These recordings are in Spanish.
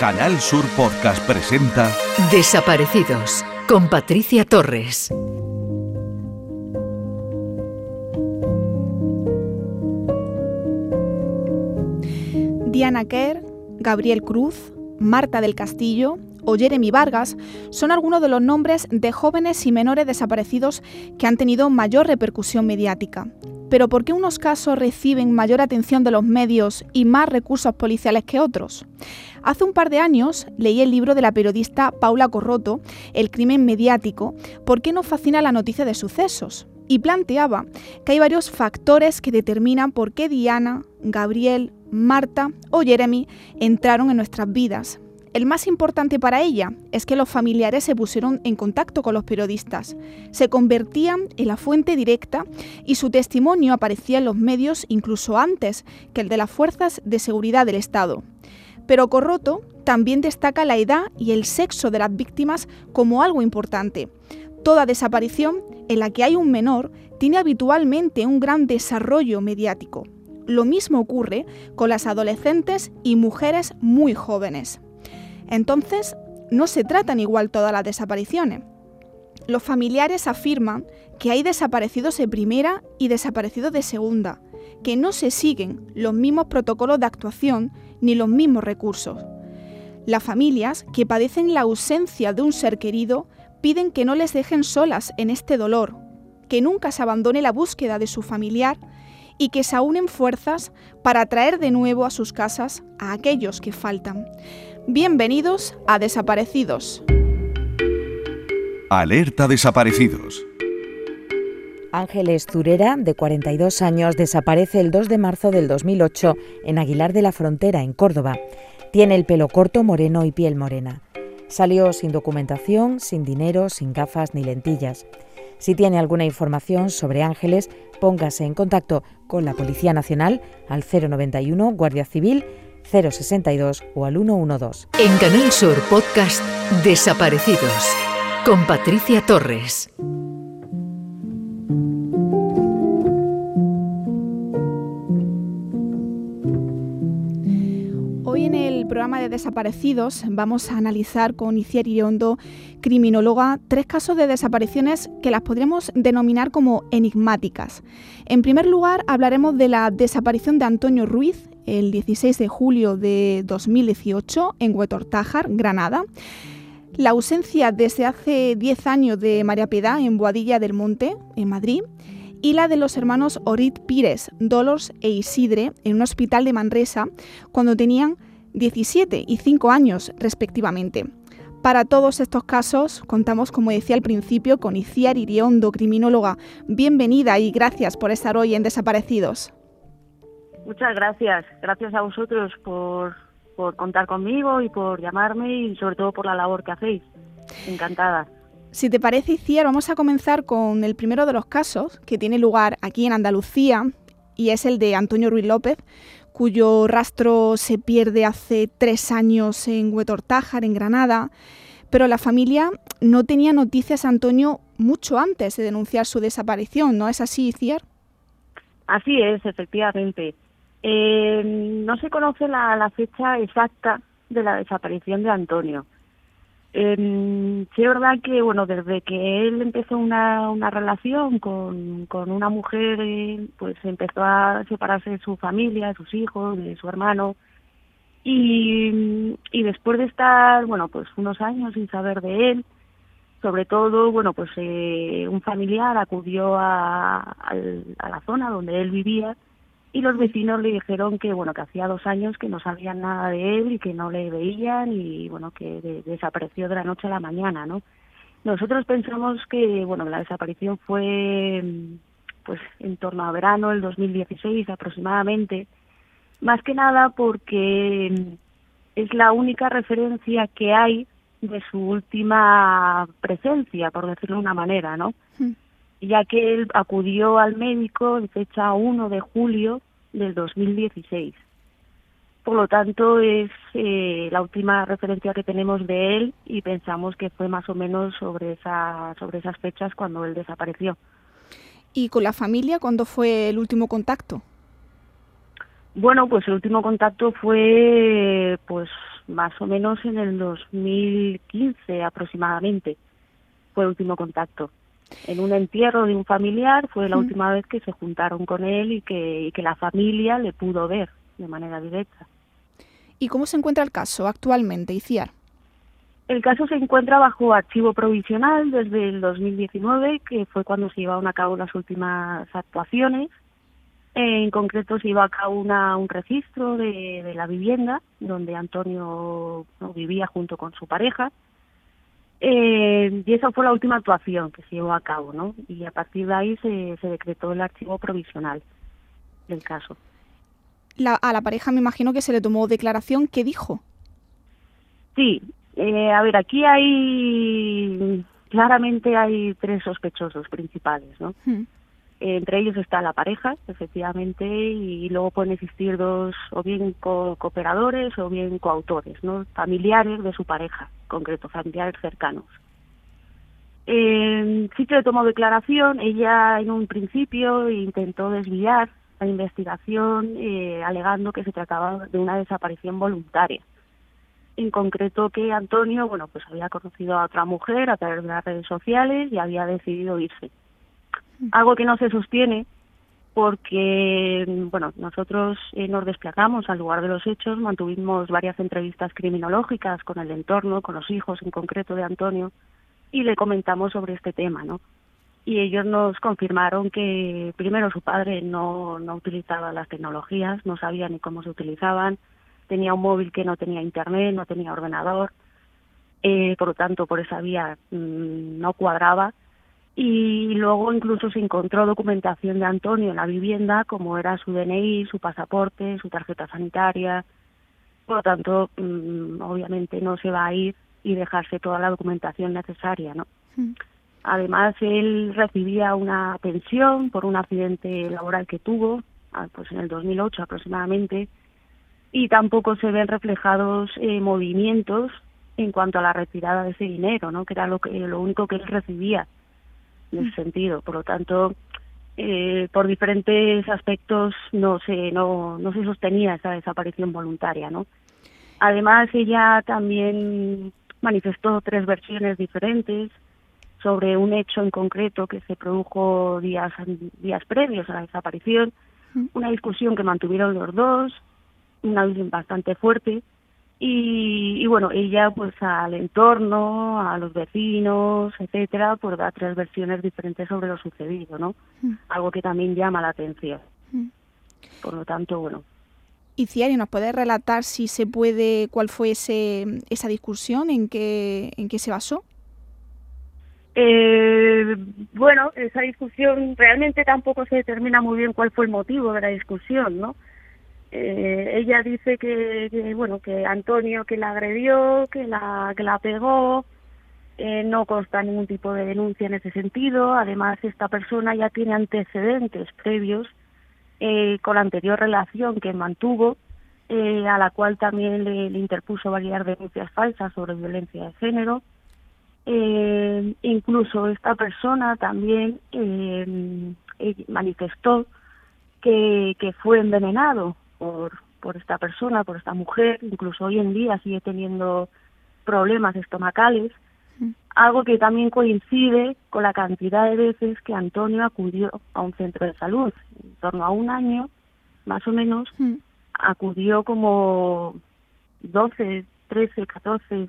Canal Sur Podcast presenta Desaparecidos con Patricia Torres. Diana Kerr, Gabriel Cruz, Marta del Castillo o Jeremy Vargas son algunos de los nombres de jóvenes y menores desaparecidos que han tenido mayor repercusión mediática. Pero ¿por qué unos casos reciben mayor atención de los medios y más recursos policiales que otros? Hace un par de años leí el libro de la periodista Paula Corroto, El crimen mediático, ¿por qué nos fascina la noticia de sucesos? Y planteaba que hay varios factores que determinan por qué Diana, Gabriel, Marta o Jeremy entraron en nuestras vidas, el más importante para ella es que los familiares se pusieron en contacto con los periodistas, se convertían en la fuente directa y su testimonio aparecía en los medios incluso antes que el de las fuerzas de seguridad del Estado. Pero Corroto también destaca la edad y el sexo de las víctimas como algo importante. Toda desaparición en la que hay un menor tiene habitualmente un gran desarrollo mediático. Lo mismo ocurre con las adolescentes y mujeres muy jóvenes. Entonces, no se tratan igual todas las desapariciones. Los familiares afirman que hay desaparecidos de primera y desaparecidos de segunda, que no se siguen los mismos protocolos de actuación ni los mismos recursos. Las familias que padecen la ausencia de un ser querido piden que no les dejen solas en este dolor, que nunca se abandone la búsqueda de su familiar y que se unen fuerzas para traer de nuevo a sus casas a aquellos que faltan. Bienvenidos a Desaparecidos. Alerta Desaparecidos. Ángeles Zurera, de 42 años, desaparece el 2 de marzo del 2008 en Aguilar de la Frontera, en Córdoba. Tiene el pelo corto, moreno y piel morena. Salió sin documentación, sin dinero, sin gafas ni lentillas. Si tiene alguna información sobre Ángeles, póngase en contacto con la Policía Nacional al 091 Guardia Civil 062 o al 112. En Canal Sur Podcast Desaparecidos con Patricia Torres. Hoy en el programa de Desaparecidos vamos a analizar con Iciar Iriondo, criminóloga, tres casos de desapariciones que las podríamos denominar como enigmáticas. En primer lugar, hablaremos de la desaparición de Antonio Ruiz el 16 de julio de 2018 en Huetortájar, Granada. La ausencia desde hace 10 años de María Piedad en Boadilla del Monte, en Madrid, y la de los hermanos Orit Pires, Dolos e Isidre en un hospital de Manresa cuando tenían 17 y 5 años respectivamente. Para todos estos casos contamos, como decía al principio, con Iciar Iriondo, criminóloga. Bienvenida y gracias por estar hoy en Desaparecidos. Muchas gracias. Gracias a vosotros por, por contar conmigo y por llamarme y sobre todo por la labor que hacéis. Encantada. Si te parece, Iciar, vamos a comenzar con el primero de los casos que tiene lugar aquí en Andalucía y es el de Antonio Ruiz López, cuyo rastro se pierde hace tres años en Huetortájar, en Granada. Pero la familia no tenía noticias de Antonio mucho antes de denunciar su desaparición, ¿no es así, Iciar? Así es, efectivamente. Eh, no se conoce la, fecha exacta de la desaparición de Antonio. Eh, sí es verdad que, bueno, desde que él empezó una, una relación con, con una mujer, eh, pues empezó a separarse de su familia, de sus hijos, de su hermano. Y, y después de estar, bueno, pues unos años sin saber de él, sobre todo, bueno, pues eh, un familiar acudió a, a la zona donde él vivía y los vecinos le dijeron que bueno que hacía dos años que no sabían nada de él y que no le veían y bueno que desapareció de la noche a la mañana no nosotros pensamos que bueno la desaparición fue pues en torno a verano del 2016 aproximadamente más que nada porque es la única referencia que hay de su última presencia por decirlo de una manera no hmm. Ya que él acudió al médico en fecha 1 de julio del 2016. Por lo tanto, es eh, la última referencia que tenemos de él y pensamos que fue más o menos sobre, esa, sobre esas fechas cuando él desapareció. ¿Y con la familia cuándo fue el último contacto? Bueno, pues el último contacto fue pues más o menos en el 2015 aproximadamente fue el último contacto. En un entierro de un familiar fue la última vez que se juntaron con él y que, y que la familia le pudo ver de manera directa. ¿Y cómo se encuentra el caso actualmente, Iciar? El caso se encuentra bajo archivo provisional desde el 2019, que fue cuando se llevaron a cabo las últimas actuaciones. En concreto se llevó a cabo una, un registro de, de la vivienda donde Antonio vivía junto con su pareja. Eh, y esa fue la última actuación que se llevó a cabo, ¿no? Y a partir de ahí se, se decretó el archivo provisional del caso. La, a la pareja me imagino que se le tomó declaración. ¿Qué dijo? Sí, eh, a ver, aquí hay claramente hay tres sospechosos principales, ¿no? Hmm. Entre ellos está la pareja, efectivamente, y luego pueden existir dos, o bien co cooperadores o bien coautores, ¿no? Familiares de su pareja, concreto, familiares cercanos. Sí que le tomó declaración, ella en un principio intentó desviar la investigación eh, alegando que se trataba de una desaparición voluntaria. En concreto que Antonio, bueno, pues había conocido a otra mujer a través de las redes sociales y había decidido irse. Algo que no se sostiene porque, bueno, nosotros eh, nos desplazamos al lugar de los hechos, mantuvimos varias entrevistas criminológicas con el entorno, con los hijos en concreto de Antonio, y le comentamos sobre este tema, ¿no? Y ellos nos confirmaron que primero su padre no, no utilizaba las tecnologías, no sabía ni cómo se utilizaban, tenía un móvil que no tenía internet, no tenía ordenador, eh, por lo tanto por esa vía mmm, no cuadraba y luego incluso se encontró documentación de Antonio en la vivienda como era su DNI, su pasaporte, su tarjeta sanitaria, por lo tanto mmm, obviamente no se va a ir y dejarse toda la documentación necesaria, ¿no? Hmm. Además él recibía una pensión por un accidente laboral que tuvo, ah, pues en el 2008 aproximadamente, y tampoco se ven reflejados eh, movimientos en cuanto a la retirada de ese dinero, ¿no? que era lo, que, lo único que él recibía en ese sentido. Por lo tanto, eh, por diferentes aspectos no se, no, no se sostenía esa desaparición voluntaria. ¿no? Además, ella también manifestó tres versiones diferentes sobre un hecho en concreto que se produjo días, días previos a la desaparición, una discusión que mantuvieron los dos, una visión bastante fuerte y, y, bueno ella pues al entorno a los vecinos etcétera pues da tres versiones diferentes sobre lo sucedido no Mm. algo que también llama la atención Mm. por lo tanto bueno Y Ciari, ¿nos puede relatar si se puede, cuál fue ese, esa discusión, en qué, en qué se basó? Eh, bueno, esa discusión realmente tampoco se determina muy bien cuál fue el motivo de la discusión, ¿no? Eh, ella dice que, que, bueno que Antonio que la agredió, que la que la pegó, eh, no consta ningún tipo de denuncia en ese sentido. Además, esta persona ya tiene antecedentes previos eh, con la anterior relación que mantuvo, eh, a la cual también le, interpuso varias denuncias falsas sobre violencia de género. Eh, incluso esta persona también eh, manifestó que, que fue envenenado por, por esta persona, por esta mujer, incluso hoy en día sigue teniendo problemas estomacales, Mm. algo que también coincide con la cantidad de veces que Antonio acudió a un centro de salud, en torno a un año, más o menos, Mm. acudió como 12, 13, 14,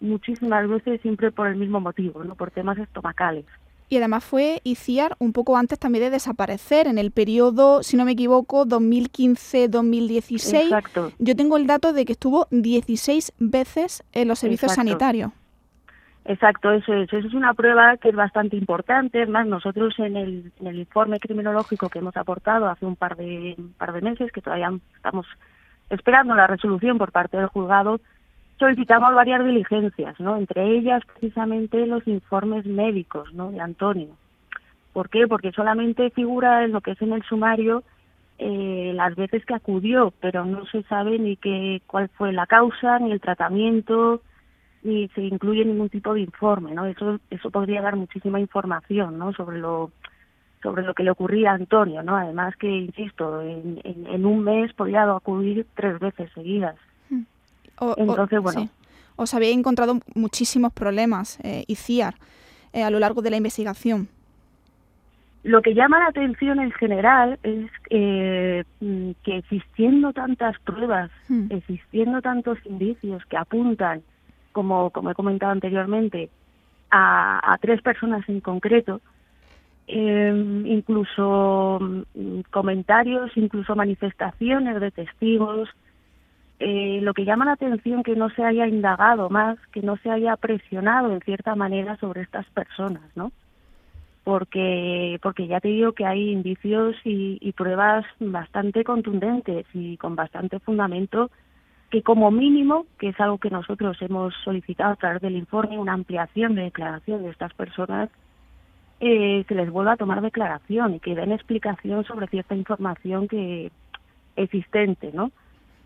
muchísimas veces siempre por el mismo motivo, ¿no? por temas estomacales. Y además fue Iciar un poco antes también de desaparecer, en el periodo, si no me equivoco, 2015-2016. Exacto. Yo tengo el dato de que estuvo 16 veces en los servicios Exacto. sanitarios. Exacto, eso es. Eso es una prueba que es bastante importante. Es más, nosotros en el, en el informe criminológico que hemos aportado hace un par de, un par de meses, que todavía estamos esperando la resolución por parte del juzgado, solicitamos varias diligencias, ¿no? Entre ellas, precisamente, los informes médicos, ¿no? De Antonio. ¿Por qué? Porque solamente figura en lo que es en el sumario eh, las veces que acudió, pero no se sabe ni qué, cuál fue la causa, ni el tratamiento, ni se incluye ningún tipo de informe, ¿no? Eso, eso podría dar muchísima información, ¿no? Sobre lo, sobre lo que le ocurría a Antonio, ¿no? Además que, insisto, en, en, en un mes podía acudir tres veces seguidas. Entonces, bueno. Os habéis encontrado muchísimos problemas, eh, ICIAR, eh, a lo largo de la investigación. Lo que llama la atención en general es eh, que existiendo tantas pruebas, hmm. existiendo tantos indicios que apuntan, como, como he comentado anteriormente, a, tres personas en concreto, em, incluso mm, comentarios, incluso manifestaciones de testigos, eh, lo que llama la atención que no se haya indagado más, que no se haya presionado en cierta manera sobre estas personas, ¿no? porque porque ya te digo que hay indicios y, pruebas bastante contundentes y con bastante fundamento que como mínimo, que es algo que nosotros hemos solicitado a través del informe, una ampliación de declaración de estas personas, eh, que les vuelva a tomar declaración y que den explicación sobre cierta información que existente, ¿no?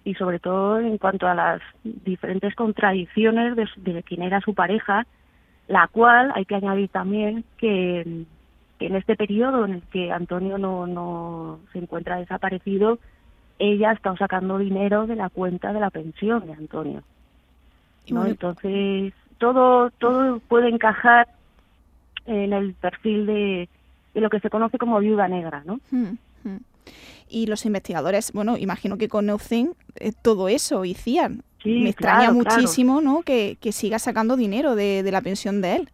Y sobre todo en cuanto a las diferentes contradicciones de, de quién era su pareja, la cual hay que añadir también que, en este periodo en el que Antonio no, no se encuentra desaparecido, ella ha estado sacando dinero de la cuenta de la pensión de Antonio. ¿no? Entonces, todo, todo puede encajar en el perfil de, de lo que se conoce como viuda negra, ¿no? Hmm, hmm. Y los investigadores, bueno, imagino que conocen eh, todo eso, y CIAN. Me extraña muchísimo, ¿no? Que, que, siga sacando dinero de, de la pensión de él.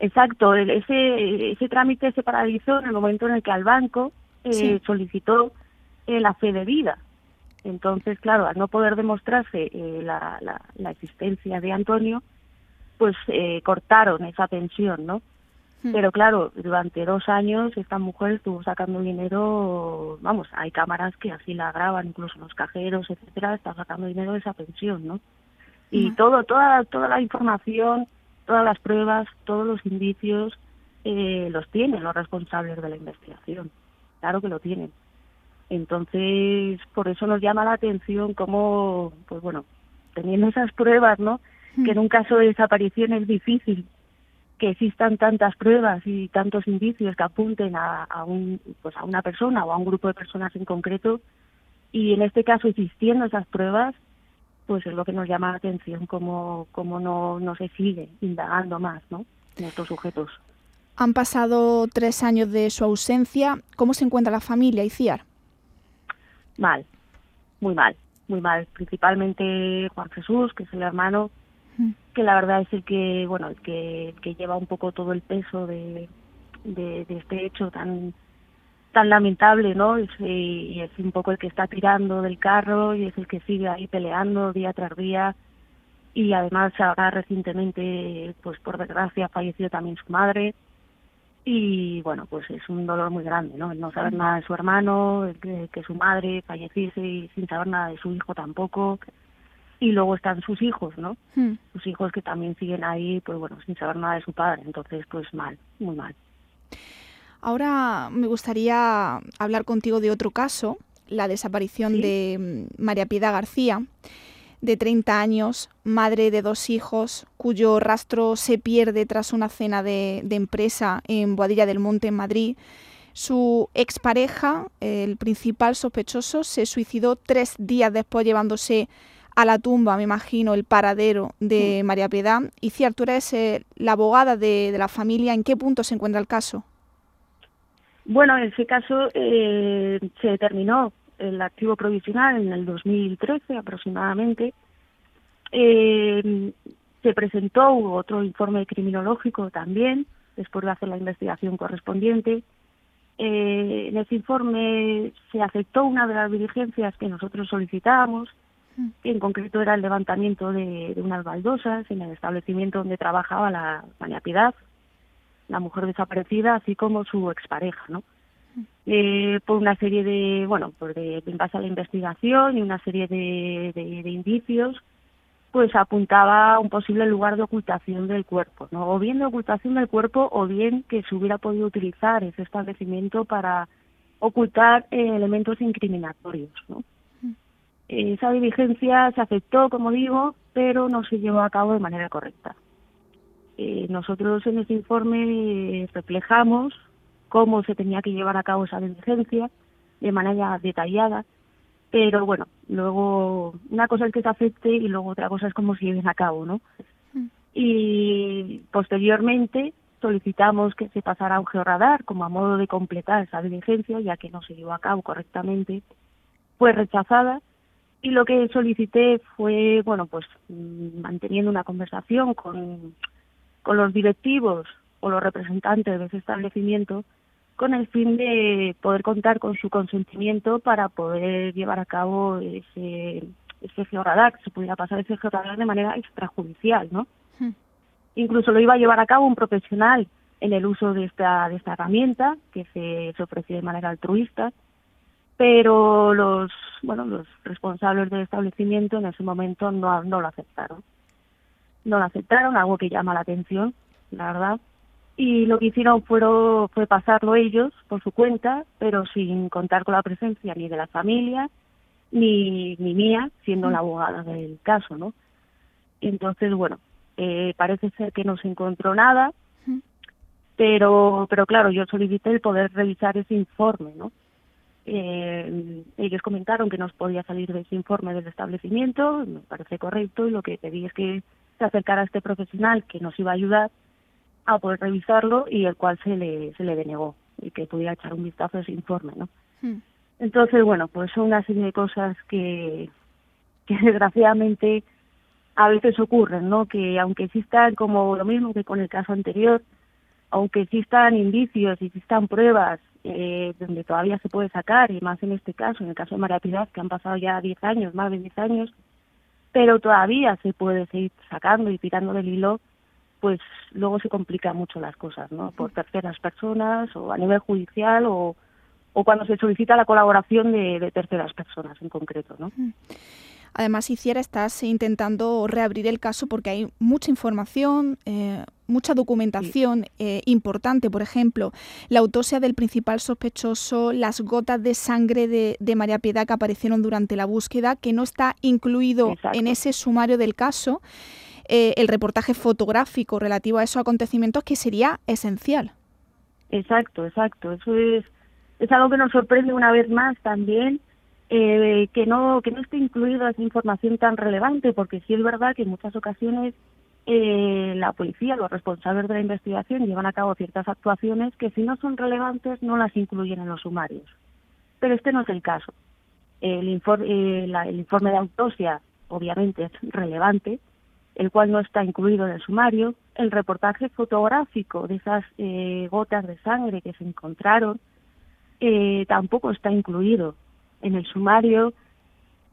Exacto, ese, ese trámite se paralizó en el momento en el que al banco eh, solicitó eh, la fe de vida. Entonces, claro, al no poder demostrarse eh, la, la, la, existencia de Antonio, pues cortaron esa pensión, ¿no? Hmm. Pero claro, durante dos años esta mujer estuvo sacando dinero, vamos, hay cámaras que así la graban, incluso los cajeros, etcétera, está sacando dinero de esa pensión, ¿no? Y todo, toda, toda la información todas las pruebas, todos los indicios eh, los tienen los responsables de la investigación. Claro que lo tienen. Entonces, por eso nos llama la atención cómo, pues bueno, teniendo esas pruebas, ¿no? Hmm. Que en un caso de desaparición es difícil que existan tantas pruebas y tantos indicios que apunten a, a, un, pues a una persona o a un grupo de personas en concreto. Y en este caso, existiendo esas pruebas, pues es lo que nos llama la atención, cómo, cómo no, no se sigue indagando más ¿no? en estos sujetos. Han pasado tres años de su ausencia. ¿Cómo se encuentra la familia, Iciar? Mal, muy mal, muy mal. Principalmente Juan Jesús, que es el hermano. Que la verdad es el que, bueno, el que, que lleva un poco todo el peso de, de este hecho tan tan lamentable, ¿no? Y, es un poco el que está tirando del carro y es el que sigue ahí peleando día tras día. Y además ahora recientemente, pues por desgracia, falleció también su madre. Y bueno, pues es un dolor muy grande, ¿no? El no saber nada de su hermano, que, que su madre falleciese y sin saber nada de su hijo tampoco. Y luego están sus hijos, ¿no? Hmm. Sus hijos que también siguen ahí, pues bueno, sin saber nada de su padre. Entonces, pues mal, muy mal. Ahora me gustaría hablar contigo de otro caso, la desaparición de mm, María Piedad García, de 30 años, madre de dos hijos, cuyo rastro se pierde tras una cena de, empresa en Boadilla del Monte, en Madrid. Su expareja, el principal sospechoso, se suicidó tres días después llevándose a la tumba, me imagino, el paradero de María Piedad. Y si Artura es eh, la abogada de la familia. ¿En qué punto se encuentra el caso? Bueno, en ese caso eh, se determinó el activo provisional en el 2013 aproximadamente. Eh, se presentó otro informe criminológico también, después de hacer la investigación correspondiente. Eh, en ese informe se aceptó una de las diligencias que nosotros solicitábamos, que en concreto era el levantamiento de, de unas baldosas en el establecimiento donde trabajaba la María Piedad, la mujer desaparecida, así como su expareja, ¿no? Eh, por una serie de, bueno, pues de, en base a la investigación y una serie de, de, indicios, pues apuntaba a un posible lugar de ocultación del cuerpo, ¿no? O bien de ocultación del cuerpo o bien que se hubiera podido utilizar ese establecimiento para ocultar eh, elementos incriminatorios, ¿no? Esa diligencia se aceptó, como digo, pero no se llevó a cabo de manera correcta. Eh, nosotros en ese informe reflejamos cómo se tenía que llevar a cabo esa diligencia de manera detallada pero bueno, luego una cosa es que se acepte y luego otra cosa es cómo se lleven a cabo, ¿no? Mm. Y posteriormente solicitamos que se pasara a un georradar como a modo de completar esa diligencia, ya que no se llevó a cabo correctamente, fue rechazada y lo que solicité fue, bueno, pues mm, manteniendo una conversación con, con los directivos o los representantes de ese establecimiento con el fin de poder contar con su consentimiento para poder llevar a cabo ese, ese georradar, que se pudiera pasar ese georradar de manera extrajudicial, ¿no? Hmm. Incluso lo iba a llevar a cabo un profesional en el uso de esta, de esta herramienta, que se, se ofreció de manera altruista, pero los, bueno, los responsables del establecimiento en ese momento no, no lo aceptaron. No lo aceptaron, algo que llama la atención, la verdad y lo que hicieron fueron, fue pasarlo ellos por su cuenta, pero sin contar con la presencia ni de la familia ni, ni mía, siendo la abogada del caso, ¿no? Entonces, bueno, eh, parece ser que no se encontró nada, pero, pero claro, yo solicité el poder revisar ese informe, ¿no? Eh, ellos comentaron que nos podía salir de ese informe del establecimiento, me parece correcto, y lo que pedí es que se acercara a este profesional que nos iba a ayudar a poder revisarlo y el cual se le, se le denegó y que pudiera echar un vistazo a ese informe, ¿no? Hmm. Entonces, bueno, pues son una serie de cosas que, que desgraciadamente a veces ocurren, ¿no? Que aunque existan como lo mismo que con el caso anterior, aunque existan indicios y existan pruebas eh, donde todavía se puede sacar, y más en este caso, en el caso de María Piedad, que han pasado ya 10 años, más de 10 años, pero todavía se puede seguir sacando y tirando del hilo, pues luego se complican mucho las cosas, ¿no? Por terceras personas o a nivel judicial o, o cuando se solicita la colaboración de, de terceras personas en concreto, ¿no? Además, Hiciera, estás intentando reabrir el caso porque hay mucha información, eh, mucha documentación eh, importante. Por ejemplo, la autopsia del principal sospechoso, las gotas de sangre de, de María Piedad que aparecieron durante la búsqueda, que no está incluido Exacto. en ese sumario del caso. eh, el reportaje fotográfico relativo a esos acontecimientos que sería esencial. Exacto, exacto. Eso es, es algo que nos sorprende una vez más también, eh, que no que no esté incluida esa información tan relevante, porque sí es verdad que en muchas ocasiones eh, la policía, los responsables de la investigación llevan a cabo ciertas actuaciones que si no son relevantes no las incluyen en los sumarios. Pero este no es el caso. El, infor- eh, el informe de autopsia obviamente es relevante, el cual no está incluido en el sumario. El reportaje fotográfico de esas eh, gotas de sangre que se encontraron eh, tampoco está incluido en el sumario.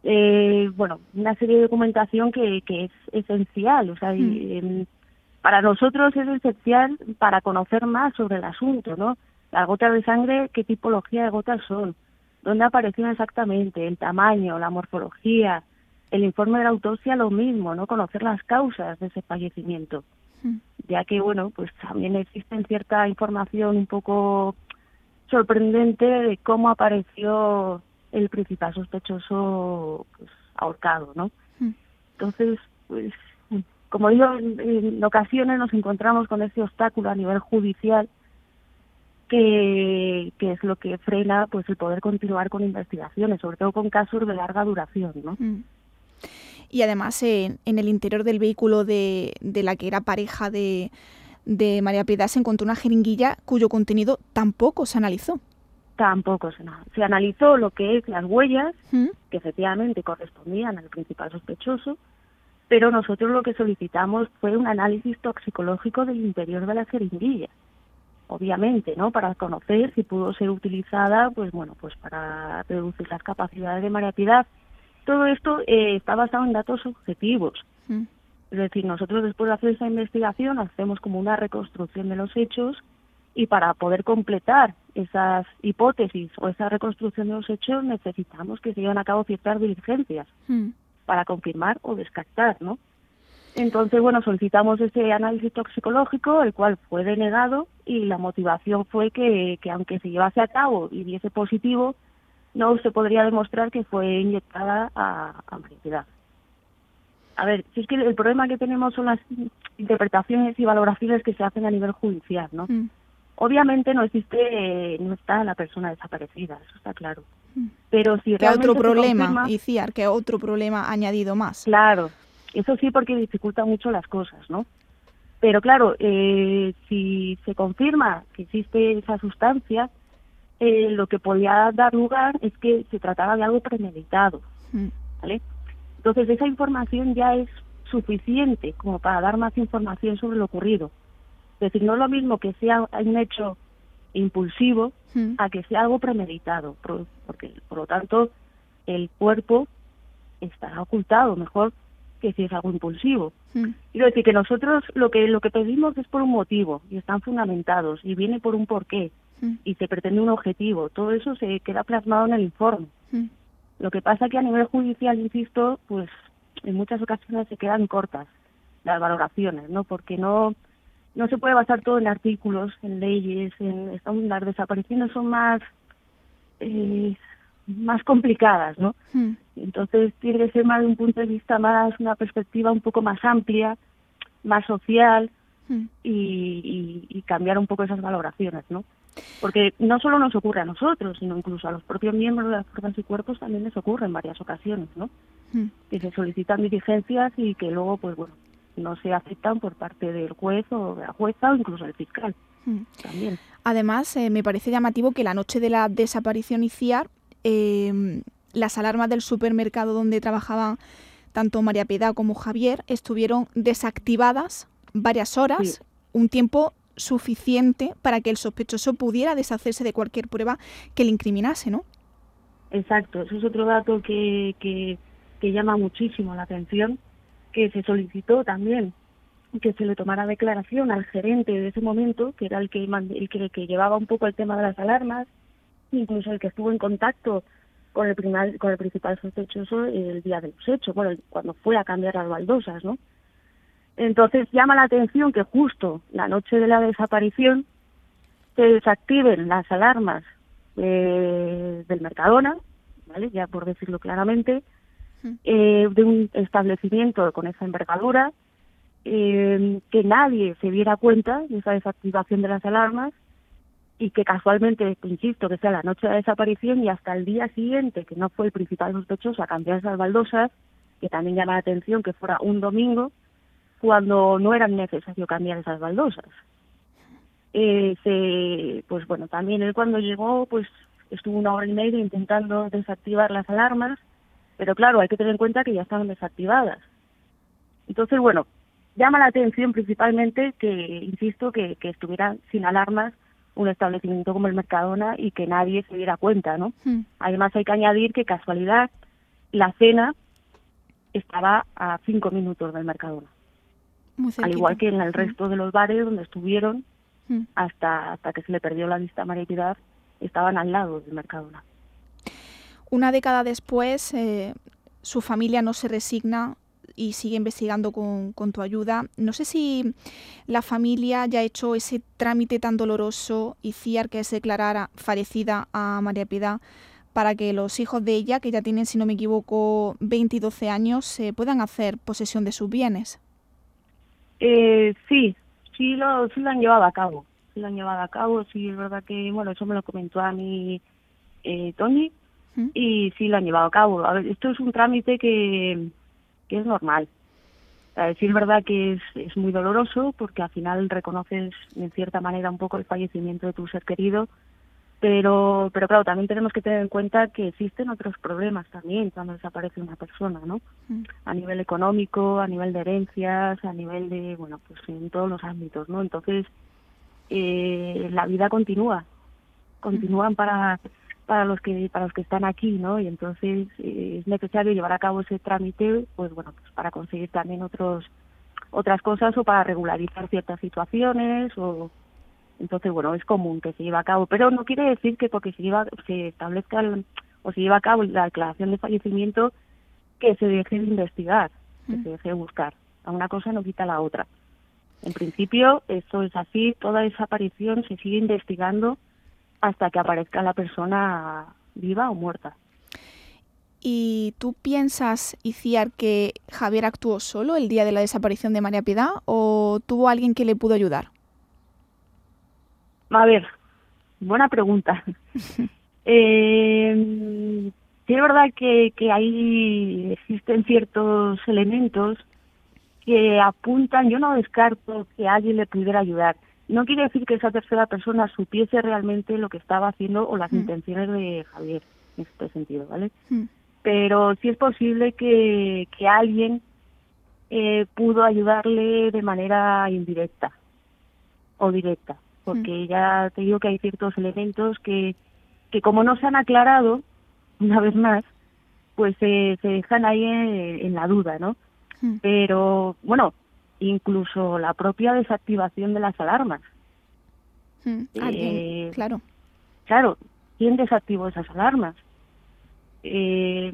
Eh, bueno, una serie de documentación que, que es esencial. O sea, y, em, para nosotros es esencial para conocer más sobre el asunto, ¿no? Las gotas de sangre, qué tipología de gotas son, dónde aparecieron exactamente, el tamaño, la morfología, el informe de la autopsia lo mismo, ¿no? Conocer las causas de ese fallecimiento, Mm. ya que, bueno, pues también existe cierta información un poco sorprendente de cómo apareció el principal sospechoso pues, ahorcado, ¿no? Mm. Entonces, pues, como digo, en, en ocasiones nos encontramos con ese obstáculo a nivel judicial que, que es lo que frena pues el poder continuar con investigaciones, sobre todo con casos de larga duración, ¿no? Mm. Y además en, en el interior del vehículo de, de la que era pareja de, de María Piedad se encontró una jeringuilla cuyo contenido tampoco se analizó. Tampoco se, na- se analizó lo que es las huellas, ¿Mm? que efectivamente correspondían al principal sospechoso, pero nosotros lo que solicitamos fue un análisis toxicológico del interior de la jeringuilla, obviamente, ¿no? Para conocer si pudo ser utilizada, pues bueno, pues para reducir las capacidades de María Piedad. Todo esto eh, está basado en datos objetivos. Mm. Es decir, nosotros después de hacer esa investigación hacemos como una reconstrucción de los hechos y para poder completar esas hipótesis o esa reconstrucción de los hechos necesitamos que se lleven a cabo ciertas diligencias Mm. para confirmar o descartar, ¿no? Entonces, bueno, solicitamos ese análisis toxicológico, el cual fue denegado y la motivación fue que, que aunque se llevase a cabo y diese positivo, no se podría demostrar que fue inyectada a, a. A ver, si es que el problema que tenemos son las interpretaciones y valoraciones que se hacen a nivel judicial, ¿no? Mm. Obviamente no existe, eh, no está la persona desaparecida, eso está claro. Pero si ¿Qué otro problema, confirma- Iciar? ¿Qué otro problema añadido más? Claro, eso sí porque dificulta mucho las cosas, ¿no? Pero claro, eh, si se confirma que existe esa sustancia, eh, lo que podría dar lugar es que se trataba de algo premeditado, Mm, ¿vale? Entonces esa información ya es suficiente como para dar más información sobre lo ocurrido. Decir, no es lo mismo que sea un hecho impulsivo mm, a que sea algo premeditado, por- porque por lo tanto el cuerpo estará ocultado mejor que si es algo impulsivo. mm, Quiero decir que nosotros lo que lo que pedimos es por un motivo y están fundamentados y viene por un porqué mm, y se pretende un objetivo. Todo eso se queda plasmado en el informe. mm. Lo que pasa que a nivel judicial, insisto, pues en muchas ocasiones se quedan cortas las valoraciones, ¿no? Porque no no se puede basar todo en artículos, en leyes, en están- las desapariciones son más eh, más complicadas, ¿no? Mm, Entonces tiene que ser más de un punto de vista más, una perspectiva un poco más amplia, más social mm. y, y- y cambiar un poco esas valoraciones, ¿no? Porque no solo nos ocurre a nosotros, sino incluso a los propios miembros de las fuerzas y cuerpos también les ocurre en varias ocasiones, ¿no? Mm. Que se solicitan diligencias y que luego, pues bueno, no se aceptan por parte del juez o de la jueza o incluso del fiscal Mm. también. Además, eh, me parece llamativo que la noche de la desaparición ICIAR, eh, las alarmas del supermercado donde trabajaban tanto María Piedad como Javier estuvieron desactivadas varias horas, Sí. un tiempo suficiente para que el sospechoso pudiera deshacerse de cualquier prueba que le incriminase, ¿no? Exacto, eso es otro dato que, que, que llama muchísimo la atención, que se solicitó también que se le tomara declaración al gerente de ese momento, que era el que, el el que llevaba un poco el tema de las alarmas, incluso el que estuvo en contacto con el, primal- con el principal sospechoso el día de los hechos, bueno, cuando fue a cambiar las baldosas, ¿no? Entonces llama la atención que justo la noche de la desaparición se desactiven las alarmas eh, del Mercadona, ¿vale? Ya por decirlo claramente. Eh, de un establecimiento con esa envergadura, eh, que nadie se diera cuenta de esa desactivación de las alarmas y que casualmente, insisto, que sea la noche de la desaparición y hasta el día siguiente, que no fue el principal sospechoso a cambiar esas baldosas, que también llama la atención que fuera un domingo, cuando no era necesario cambiar esas baldosas. Eh, se, pues bueno, también él cuando llegó, pues estuvo una hora y media intentando desactivar las alarmas, pero claro, hay que tener en cuenta que ya estaban desactivadas. Entonces, bueno, llama la atención principalmente que, insisto, que, que estuviera sin alarmas un establecimiento como el Mercadona y que nadie se diera cuenta, ¿no? Mm, Además hay que añadir que casualidad la cena estaba a cinco minutos del Mercadona, Muy al igual que en el Mm, resto de los bares donde estuvieron mm. hasta hasta que se le perdió la vista a María Piedad, estaban al lado del Mercadona. Una década después, eh, su familia no se resigna y sigue investigando con, tu ayuda. No sé si la familia ya ha hecho ese trámite tan doloroso y CIAR que es declarar fallecida a María Piedad para que los hijos de ella, que ya tienen, si no me equivoco, 20 y 12 años, se puedan hacer posesión de sus bienes. Eh, sí, sí lo, sí lo han llevado a cabo, sí lo han llevado a cabo, sí es verdad que, bueno, eso me lo comentó a mí eh, Tony ¿Mm? y sí lo han llevado a cabo. A ver, esto es un trámite que, que es normal. A decir verdad que es, es muy doloroso porque al final reconoces en cierta manera un poco el fallecimiento de tu ser querido, pero, pero claro, también tenemos que tener en cuenta que existen otros problemas también cuando desaparece una persona, ¿no? Mm. a nivel económico, a nivel de herencias, a nivel de, bueno, pues en todos los ámbitos, ¿no? Entonces, eh, la vida continúa, continúan para para los que para los que están aquí, ¿no? Y entonces eh, es necesario llevar a cabo ese trámite, pues bueno, pues para conseguir también otros otras cosas o para regularizar ciertas situaciones o entonces bueno es común que se lleve a cabo, pero no quiere decir que porque se lleva se establezca el- o se lleva a cabo la declaración de fallecimiento que se deje de investigar, que Mm. se deje de buscar. A una cosa no quita la otra. En principio, esto es así, toda desaparición se sigue investigando hasta que aparezca la persona viva o muerta. ¿Y tú piensas, Iciar, que Javier actuó solo el día de la desaparición de María Piedad o tuvo alguien que le pudo ayudar? A ver, buena pregunta. Eh, sí es verdad que, que ahí existen ciertos elementos que apuntan, yo no descarto que alguien le pudiera ayudar. No quiere decir que esa tercera persona supiese realmente lo que estaba haciendo o las Mm. intenciones de Javier, en este sentido, ¿vale? Mm. Pero sí es posible que, que alguien eh, pudo ayudarle de manera indirecta o directa, porque ya te digo que hay ciertos elementos que, que como no se han aclarado, una vez más, pues eh, se dejan ahí en, en la duda, ¿no? Mm. Pero bueno, incluso la propia desactivación de las alarmas. Mm. Alguien, Eh, claro. Claro, ¿quién desactivó esas alarmas? Eh,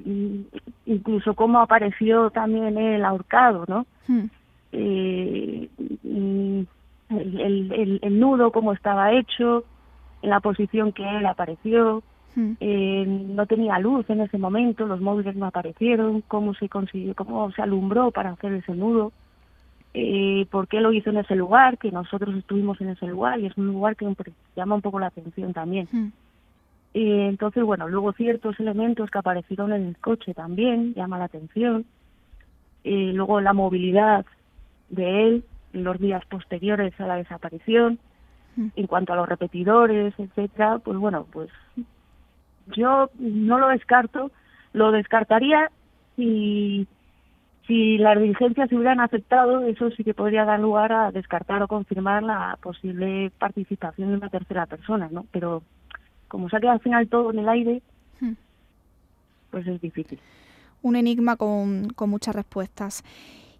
incluso cómo apareció también el ahorcado, ¿no? Mm. Eh, el, el, el- el nudo, cómo estaba hecho, en la posición que él apareció, Mm. eh, no tenía luz en ese momento, los móviles no aparecieron, cómo se consiguió, cómo se alumbró para hacer ese nudo, eh, por qué lo hizo en ese lugar, que nosotros estuvimos en ese lugar y es un lugar que llama un poco la atención también. Mm. Eh, entonces, bueno, luego ciertos elementos que aparecieron en el coche también llama la atención. Eh, luego la movilidad de él en los días posteriores a la desaparición. Mm. En cuanto a los repetidores, etcétera, pues bueno, pues yo no lo descarto, lo descartaría si si las diligencias se hubieran aceptado, eso sí que podría dar lugar a descartar o confirmar la posible participación de una tercera persona, ¿no? Pero como se ha quedado al final todo en el aire, Mm. pues es difícil. un enigma con, con muchas respuestas.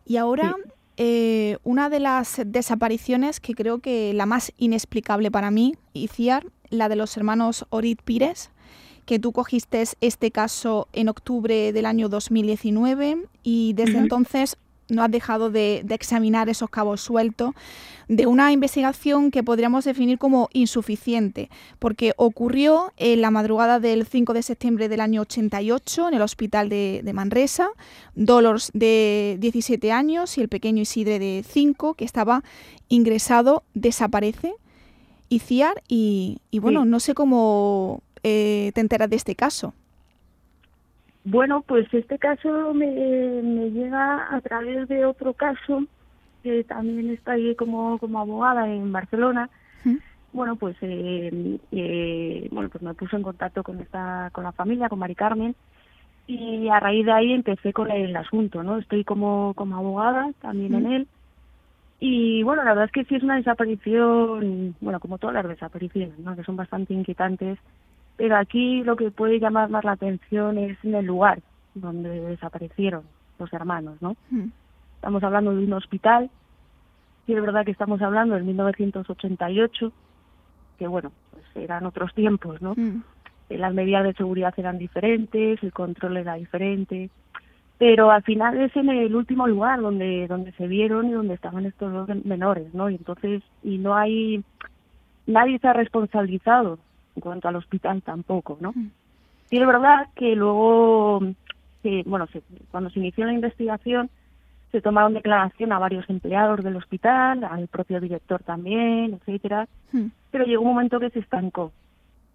Y ahora, eh, una de las desapariciones que creo que la más inexplicable para mí, Iciar, la de los hermanos Orit Pires, que tú cogiste este caso en octubre del año 2019 y desde entonces no has dejado de, de examinar esos cabos sueltos de una investigación que podríamos definir como insuficiente, porque ocurrió en la madrugada del 5 de septiembre del año 88 en el hospital de, de Manresa, Dolores de 17 años y el pequeño Isidre de 5, que estaba ingresado, desaparece, y, y bueno, Sí. no sé cómo eh, te enteras de este caso. Bueno, pues este caso me, me llega a través de otro caso que también está ahí como, como abogada en Barcelona. ¿Mm? Bueno, pues eh, eh, bueno, pues me puse en contacto con esta con la familia, con Mari Carmen y a raíz de ahí empecé con el asunto, ¿no? Estoy como como abogada también en él y bueno, la verdad es que sí es una desaparición, bueno, como todas las desapariciones, ¿no? Que son bastante inquietantes pero aquí lo que puede llamar más la atención es en el lugar donde desaparecieron los hermanos, ¿no? Mm, Estamos hablando de un hospital, y es verdad que estamos hablando del 1988, que bueno, pues eran otros tiempos, ¿no? mm, Las medidas de seguridad eran diferentes, el control era diferente, pero al final es en el último lugar donde donde se vieron y donde estaban estos dos menores, ¿no? Y entonces y no hay nadie se ha responsabilizado en cuanto al hospital tampoco, ¿no? Mm. Sí es verdad que luego, que, bueno, se- cuando se inició la investigación, se tomaron declaración a varios empleados del hospital, al propio director también, etcétera, mm, pero llegó un momento que se estancó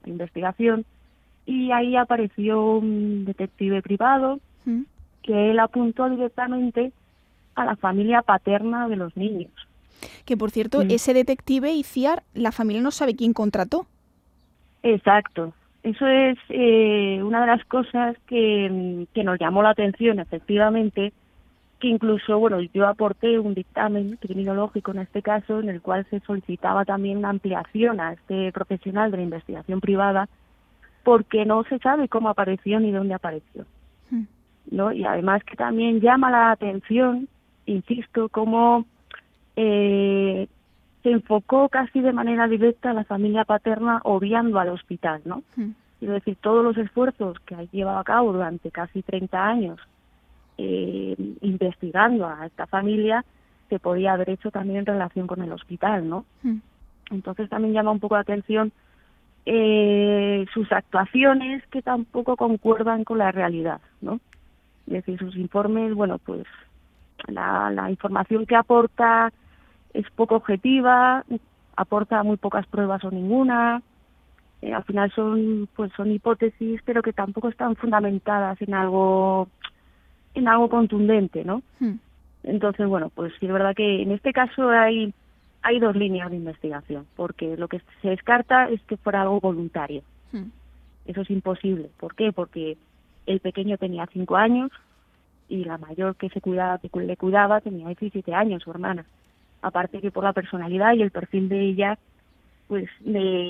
la investigación y ahí apareció un detective privado mm. que él apuntó directamente a la familia paterna de los niños. Que por cierto, ese detective Iciar, la familia no sabe quién contrató. Exacto. Eso es eh, una de las cosas que, que nos llamó la atención, efectivamente, que incluso, bueno, yo aporté un dictamen criminológico en este caso, en el cual se solicitaba también una ampliación a este profesional de la investigación privada, porque no se sabe cómo apareció ni dónde apareció. Mm, ¿no? Y además que también llama la atención, insisto, cómo eh, se enfocó casi de manera directa a la familia paterna obviando al hospital, ¿no? mm, Quiero decir, todos los esfuerzos que ha llevado a cabo durante casi 30 años eh, investigando a esta familia se podía haber hecho también en relación con el hospital, ¿no? mm. Entonces también llama un poco la atención eh, sus actuaciones que tampoco concuerdan con la realidad, ¿no? Es decir, sus informes, bueno, pues la, la información que aporta es poco objetiva, aporta muy pocas pruebas o ninguna, Eh, al final son pues son hipótesis, pero que tampoco están fundamentadas en algo en algo contundente, ¿no? Hmm. Entonces, bueno, pues sí es verdad que en este caso hay hay dos líneas de investigación, porque lo que se descarta es que fuera algo voluntario. Hmm. Eso es imposible. ¿Por qué? Porque el pequeño tenía cinco años y la mayor que se cuidaba, que le cuidaba tenía 17 años, su hermana. Aparte que por la personalidad y el perfil de ella, pues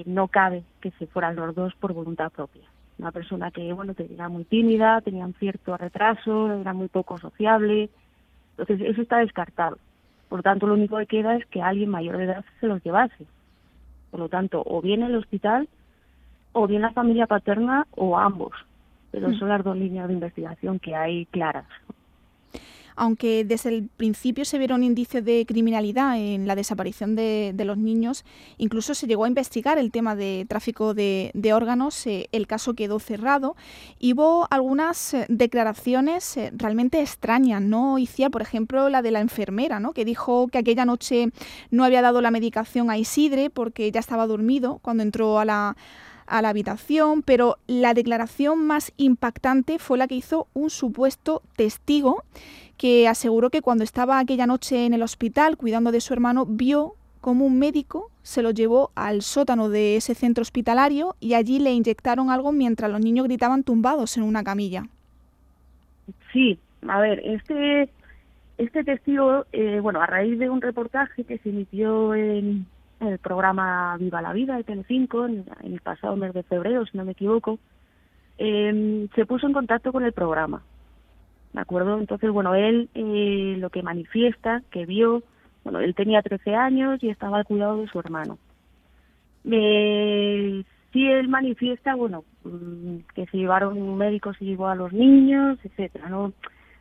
no cabe que se fueran los dos por voluntad propia. Una persona que, bueno, era muy tímida, tenía un cierto retraso, era muy poco sociable. Entonces, eso está descartado. Por lo tanto, lo único que queda es que alguien mayor de edad se los llevase. Por lo tanto, o bien el hospital, o bien la familia paterna, o ambos. Pero son las dos líneas de investigación que hay claras aunque desde el principio se vieron indicios de criminalidad en la desaparición de, los niños, incluso se llegó a investigar el tema de tráfico de, órganos, eh, el caso quedó cerrado y hubo algunas eh, declaraciones eh, realmente extrañas, ¿no? Iciar, por ejemplo, la de la enfermera, ¿no? Que dijo que aquella noche no había dado la medicación a Isidre porque ya estaba dormido cuando entró a la habitación, pero la declaración más impactante fue la que hizo un supuesto testigo que aseguró que cuando estaba aquella noche en el hospital cuidando de su hermano, vio como un médico se lo llevó al sótano de ese centro hospitalario y allí le inyectaron algo mientras los niños gritaban tumbados en una camilla. Sí, a ver, este, este testigo, eh, bueno, a raíz de un reportaje que se emitió en, el programa Viva la Vida de Telecinco en, en el pasado mes de febrero, si no me equivoco, eh, se puso en contacto con el programa ¿de acuerdo? Entonces, bueno, él eh, lo que manifiesta, que vio, bueno, él tenía 13 años y estaba al cuidado de su hermano. Eh, sí, él manifiesta, bueno, mm, que se llevaron un médico, se llevó a los niños, etcétera, ¿no?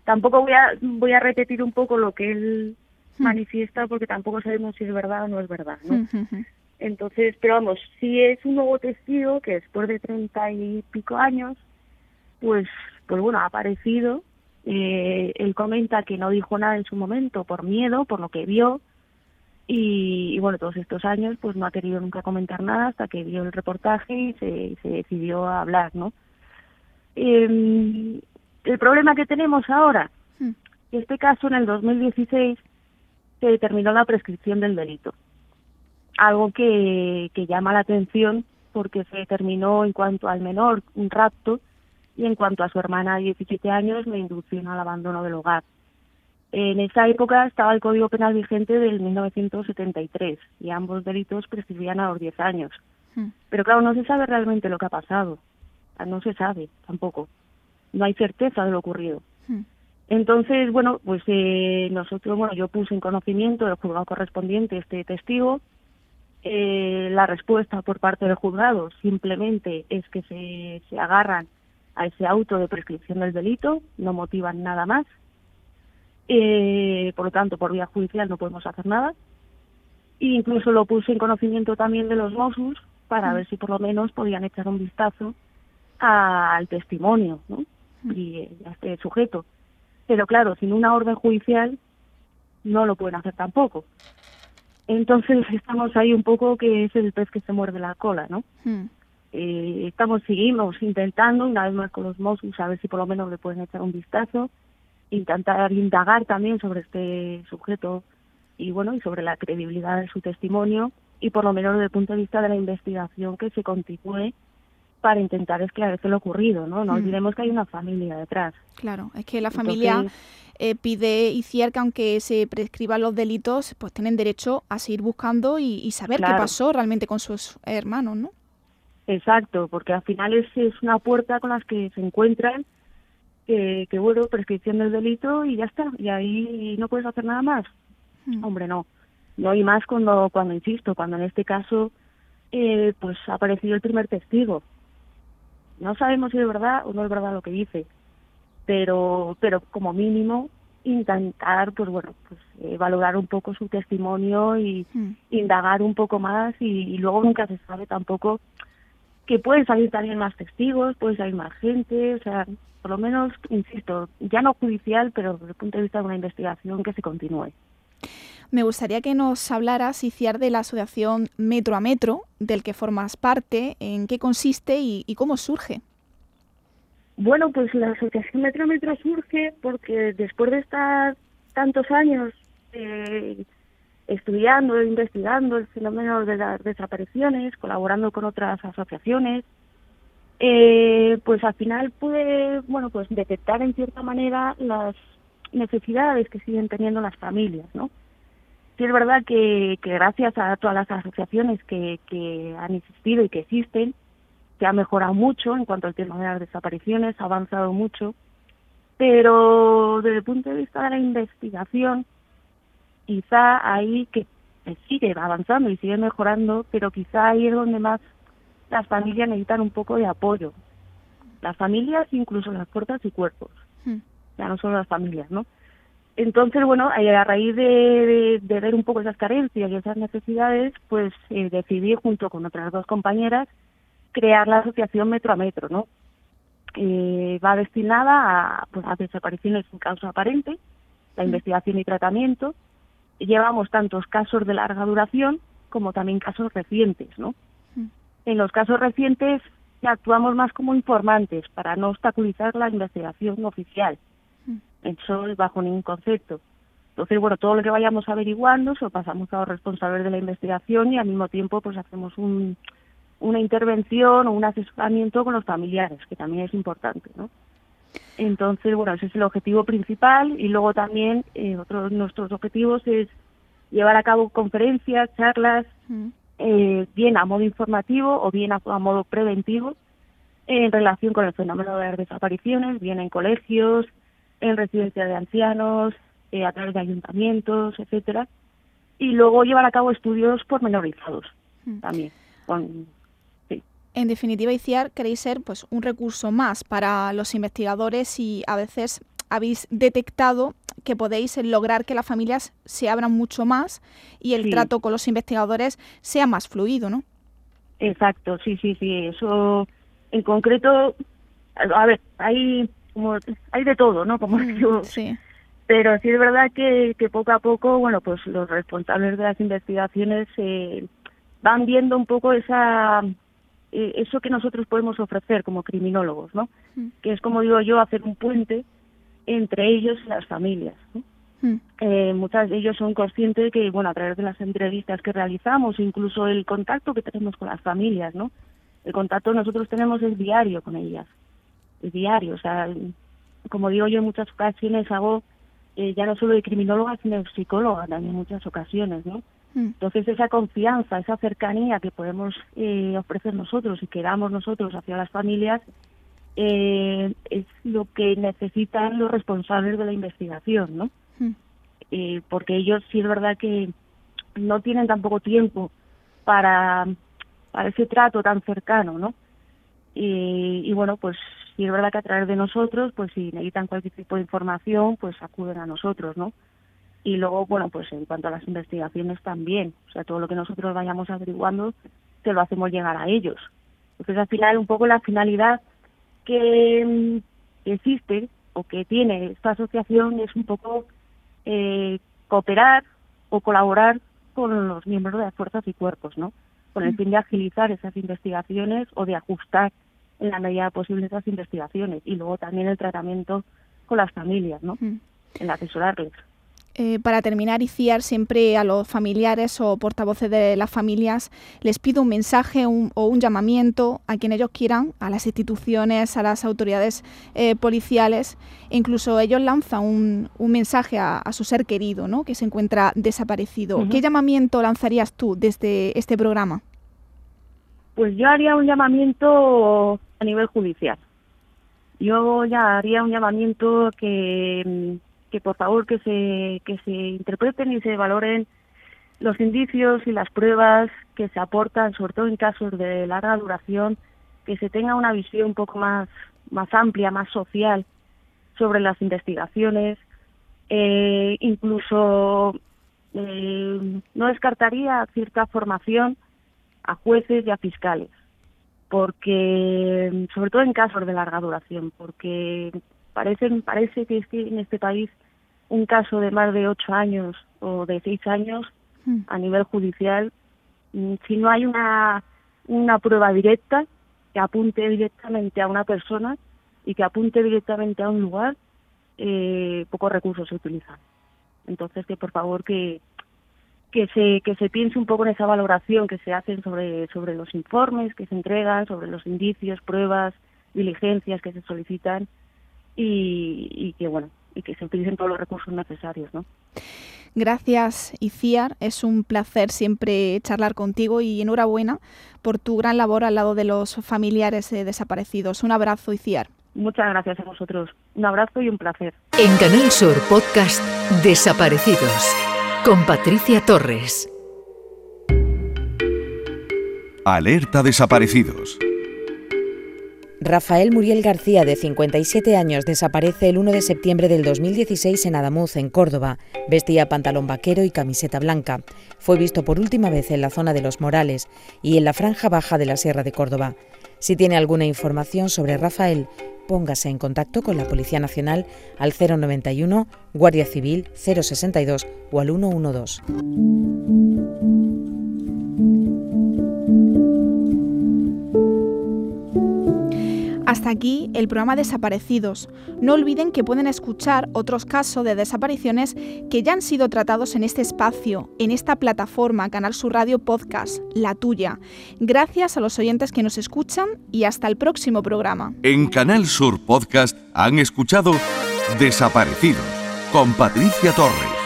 Tampoco voy a, voy a repetir un poco lo que él hmm. manifiesta porque tampoco sabemos si es verdad o no es verdad, ¿no? Hmm, hmm, Entonces, pero vamos, si es un nuevo testigo que después de treinta y pico años, pues, pues bueno, ha aparecido eh, él comenta que no dijo nada en su momento por miedo, por lo que vio, y, bueno, todos estos años pues no ha querido nunca comentar nada hasta que vio el reportaje y se, se decidió a hablar, ¿no? Eh, el problema que tenemos ahora, hmm. este caso en el 2016 se determinó la prescripción del delito, algo que, que llama la atención porque se determinó en cuanto al menor un rapto y en cuanto a su hermana de 17 años, me inducción al abandono del hogar. En esa época estaba el Código Penal vigente del 1973 y ambos delitos prescribían a los 10 años. Hmm. Pero claro, no se sabe realmente lo que ha pasado. No se sabe tampoco. No hay certeza de lo ocurrido. Hmm. Entonces, bueno, pues eh, nosotros, bueno, yo puse en conocimiento del juzgado correspondiente este testigo. Eh, la respuesta por parte del juzgado simplemente es que se, se agarran a ese auto de prescripción del delito, no motivan nada más. Eh, por lo tanto, por vía judicial no podemos hacer nada. E incluso lo puse en conocimiento también de los Mossos para ver si por lo menos podían echar un vistazo al testimonio ¿no? y a este sujeto. Pero claro, sin una orden judicial no lo pueden hacer tampoco. Entonces estamos ahí un poco que es el pez que se muerde la cola, ¿no? Eh, estamos, seguimos intentando, una vez más con los Mossos, a ver si por lo menos le pueden echar un vistazo, intentar indagar también sobre este sujeto y bueno, y sobre la credibilidad de su testimonio y por lo menos desde el punto de vista de la investigación que se continúe para intentar esclarecer lo ocurrido, ¿no? No mm. olvidemos que hay una familia detrás. Claro, es que la familia eh, pide y que aunque se prescriban los delitos, pues tienen derecho a seguir buscando y, saber qué pasó realmente con sus hermanos, ¿no? Exacto, porque al final es, es una puerta con las que se encuentran que, que, bueno, prescripción del delito y ya está, y ahí no puedes hacer nada más. Hmm. Hombre, no. No hay más cuando, cuando insisto, cuando en este caso eh, pues ha aparecido el primer testigo. No sabemos si es verdad o no es verdad lo que dice, pero, pero como mínimo intentar, pues bueno, pues eh, valorar un poco su testimonio y hmm. indagar un poco más y, y, luego nunca se sabe tampoco que pueden salir también más testigos, puede salir más gente, o sea, por lo menos, insisto, ya no judicial, pero desde el punto de vista de una investigación que se continúe. me gustaría que nos hablaras, Iciar, de la asociación Metro a Metro, del que formas parte, en qué consiste y, cómo surge. Bueno, pues la asociación Metro a Metro surge porque después de estar tantos años eh, estudiando, e investigando el fenómeno de las desapariciones, colaborando con otras asociaciones, eh, pues al final pude, bueno, pues detectar en cierta manera las necesidades que siguen teniendo las familias, ¿no? Sí es verdad que, gracias a todas las asociaciones que, que han existido y que existen, se ha mejorado mucho en cuanto al tema de las desapariciones, ha avanzado mucho, pero desde el punto de vista de la investigación, quizá ahí que sigue avanzando y sigue mejorando, pero quizá ahí es donde más las familias necesitan un poco de apoyo. Las familias, incluso las puertas y cuerpos. Hmm. Ya no solo las familias, ¿no? Entonces, bueno, a raíz de, ver un poco esas carencias y esas necesidades, pues eh, decidí, junto con otras dos compañeras, crear la asociación Metro a Metro, ¿no? Eh, va destinada a, pues, a desapariciones sin causa aparente, la hmm. investigación y tratamiento, llevamos tantos casos de larga duración como también casos recientes, ¿no? Mm. En los casos recientes actuamos más como informantes para no obstaculizar la investigación oficial. Mm. Eso es bajo ningún concepto. Entonces, bueno, todo lo que vayamos averiguando se lo pasamos a los responsables de la investigación y al mismo tiempo pues hacemos un, una intervención o un asesoramiento con los familiares, que también es importante, ¿no? Entonces, bueno, ese es el objetivo principal y luego también eh, otro de nuestros objetivos es llevar a cabo conferencias, charlas, mm. eh, bien a modo informativo o bien a, modo preventivo en relación con el fenómeno de las desapariciones, bien en colegios, en residencias de ancianos, eh, a través de ayuntamientos, etcétera, y luego llevar a cabo estudios pormenorizados mm. también con en definitiva, ICIAR queréis ser pues, un recurso más para los investigadores y a veces habéis detectado que podéis lograr que las familias se abran mucho más y el trato con los investigadores sea más fluido, ¿no? Exacto, sí, sí, sí. Eso en concreto, a ver, hay como hay de todo, ¿no? Como mm, digo, sí. Pero sí es verdad que, que poco a poco, bueno, pues los responsables de las investigaciones eh, van viendo un poco esa eh, eso que nosotros podemos ofrecer como criminólogos, ¿no? Mm. Que es, como digo yo, hacer un puente entre ellos y las familias. Mm. Eh, muchas de ellos son conscientes de que, bueno, a través de las entrevistas que realizamos, incluso el contacto que tenemos con las familias, ¿no? El contacto nosotros tenemos es diario con ellas, es diario, o sea, como digo yo en muchas ocasiones hago eh, ya no solo de criminóloga, sino de psicóloga también en muchas ocasiones, ¿no? Mm. Entonces esa confianza, esa cercanía que podemos eh, ofrecer nosotros y que damos nosotros hacia las familias eh, es lo que necesitan los responsables de la investigación, ¿no? Mm. Eh, porque ellos sí es verdad que no tienen tampoco tiempo para, para ese trato tan cercano, ¿no? Y, y bueno, pues sí es verdad que a través de nosotros, pues si necesitan cualquier tipo de información, pues acuden a nosotros, ¿no? Y luego, bueno, pues en cuanto a las investigaciones también, o sea, todo lo que nosotros vayamos averiguando, se lo hacemos llegar a ellos. Entonces, al final, un poco la finalidad que, mm, existe o que tiene esta asociación es un poco eh, cooperar o colaborar con los miembros de las fuerzas y cuerpos, ¿no? Con el mm. fin de agilizar esas investigaciones o de ajustar en la medida posible esas investigaciones y luego también el tratamiento con las familias, ¿no? Mm. En asesorarles. Eh, para terminar, Iciar, siempre a los familiares o portavoces de las familias les pido un mensaje o un llamamiento a quien ellos quieran, a las instituciones, a las autoridades eh, policiales. incluso ellos lanzan un, mensaje a, su ser querido, ¿no? que se encuentra desaparecido. ¿Qué llamamiento lanzarías tú desde este programa? Pues yo haría un llamamiento a nivel judicial. Yo ya haría un llamamiento que que por favor que se, que se interpreten y se valoren los indicios y las pruebas que se aportan, sobre todo en casos de larga duración, que se tenga una visión un poco más, más amplia, más social sobre las investigaciones. Eh, incluso eh, no descartaría cierta formación a jueces y a fiscales, porque sobre todo en casos de larga duración, porque parece, parece que, es que en este país un caso de más de ocho años o de seis años Mm. a nivel judicial, mm, si no hay una, una prueba directa que apunte directamente a una persona y que apunte directamente a un lugar, eh, pocos recursos se utilizan. Entonces, que por favor que, que se que se piense un poco en esa valoración que se hacen sobre sobre los informes que se entregan, sobre los indicios, pruebas, diligencias que se solicitan y, y que bueno y que se utilicen todos los recursos necesarios, ¿no? Gracias, Iciar. Es un placer siempre charlar contigo y enhorabuena por tu gran labor al lado de los familiares eh, desaparecidos. Un abrazo, Iciar. Muchas gracias a vosotros. Un abrazo y un placer. En Canal Sur Podcast Desaparecidos con Patricia Torres. Alerta desaparecidos. Rafael Muriel García, de 57 años, desaparece el 1 de septiembre del 2016 en Adamuz, en Córdoba. Vestía pantalón vaquero y camiseta blanca. Fue visto por última vez en la zona de Los Morales y en la franja baja de la Sierra de Córdoba. Si tiene alguna información sobre Rafael, póngase en contacto con la Policía Nacional al 091, Guardia Civil 062 o al 112. Hasta aquí el programa Desaparecidos. No olviden que pueden escuchar otros casos de desapariciones que ya han sido tratados en este espacio, en esta plataforma Canal Sur Radio Podcast, la tuya. Gracias a los oyentes que nos escuchan y hasta el próximo programa. En Canal Sur Podcast han escuchado Desaparecidos con Patricia Torres.